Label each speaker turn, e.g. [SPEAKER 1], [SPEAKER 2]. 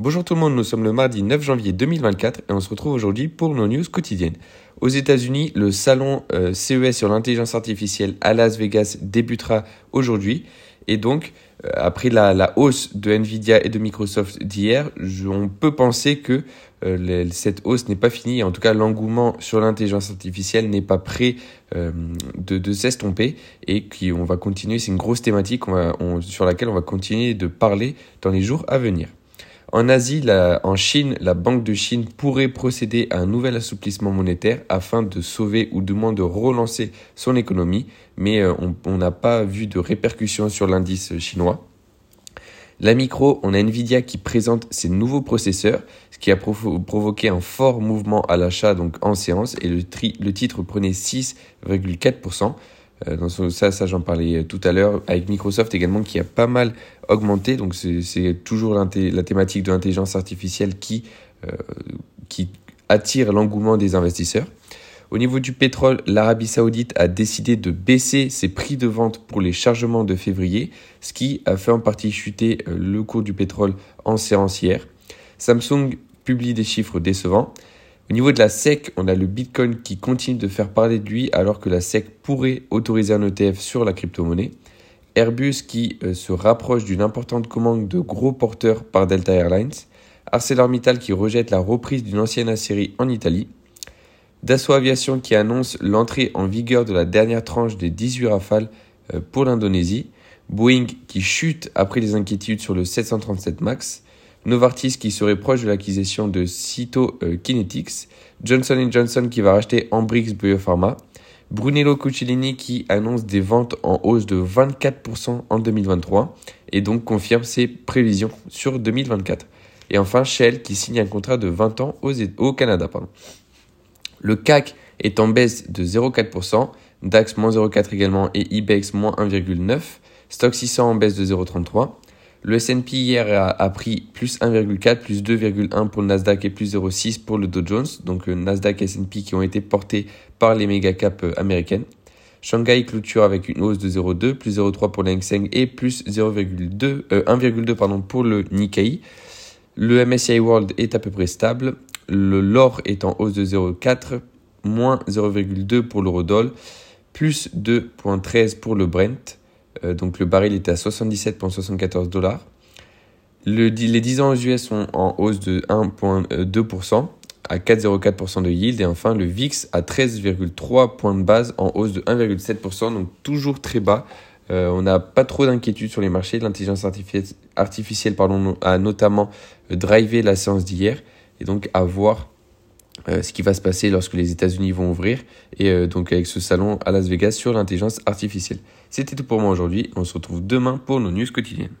[SPEAKER 1] Bonjour tout le monde, nous sommes le mardi 9 janvier 2024 et on se retrouve aujourd'hui pour nos news quotidiennes. Aux États-Unis, le salon euh, CES sur l'intelligence artificielle à Las Vegas débutera aujourd'hui et donc euh, après la, hausse de Nvidia et de Microsoft d'hier, on peut penser que euh, cette hausse n'est pas finie. En tout cas, l'engouement sur l'intelligence artificielle n'est pas prêt de, s'estomper et qu'on va continuer. C'est une grosse thématique sur laquelle on va continuer de parler dans les jours à venir. En Asie, en Chine, la Banque de Chine pourrait procéder à un nouvel assouplissement monétaire afin de sauver ou du moins de relancer son économie, mais euh, on n'a pas vu de répercussions sur l'indice chinois. La micro, on a Nvidia qui présente ses nouveaux processeurs, ce qui a provoqué un fort mouvement à l'achat donc en séance et le, le titre prenait 6,4%. Euh, dans ça, j'en parlais euh, tout à l'heure, avec Microsoft également qui a pas mal augmenté. Donc c'est toujours la thématique de l'intelligence artificielle qui, euh, qui attire l'engouement des investisseurs. Au niveau du pétrole, l'Arabie saoudite a décidé de baisser ses prix de vente pour les chargements de février, ce qui a fait en partie chuter le cours du pétrole en séance hier. Samsung publie des chiffres décevants. Au niveau de la SEC, on a le Bitcoin qui continue de faire parler de lui alors que la SEC pourrait autoriser un ETF sur la crypto-monnaie. Airbus qui euh, se rapproche d'une importante commande de gros porteurs par Delta Airlines. ArcelorMittal qui rejette la reprise d'une ancienne série en Italie. Dassault Aviation qui annonce l'entrée en vigueur de la dernière tranche des 18 rafales euh, pour l'Indonésie. Boeing qui chute après les inquiétudes sur le 737 MAX. Novartis qui serait proche de l'acquisition de Cytokinetics, Johnson Johnson qui va racheter Ambrix Biopharma, Brunello Cucellini qui annonce des ventes en hausse de 24% en 2023 et donc confirme ses prévisions sur 2024. Et enfin Shell qui signe un contrat de 20 ans au Canada. Le CAC est en baisse de 0,4%, DAX moins 0,4 également et IBEX moins 1,9, Stock 600 en baisse de 0,33. Le S&P hier a, pris plus 1,4, plus 2,1 pour le Nasdaq et plus 0,6 pour le Dow Jones. Donc le Nasdaq et S&P qui ont été portés par les méga caps euh, américaines. Shanghai clôture avec une hausse de 0,2, plus 0,3 pour le et plus 0,2, 1,2 euh, pardon pour le Nikkei. Le MSCI World est à peu près stable. Le l'or est en hausse de 0,4, moins 0,2 pour l'eurodoll, plus 2,13 pour le Brent. Euh, donc le baril était à 77,74 dollars. les 10 ans aux US sont en hausse de 1,2% à 4,04% de yield. Et enfin, le VIX à 13,3 points de base en hausse de 1,7%, donc toujours très bas. Euh, on n'a pas trop d'inquiétude sur les marchés. L'intelligence artificielle, a notamment euh, drivé la séance d'hier. Et donc à voir ce qui va se passer lorsque les États-Unis vont ouvrir. Et donc avec ce salon à Las Vegas sur l'intelligence artificielle. C'était tout pour moi aujourd'hui. On se retrouve demain pour nos news quotidiennes.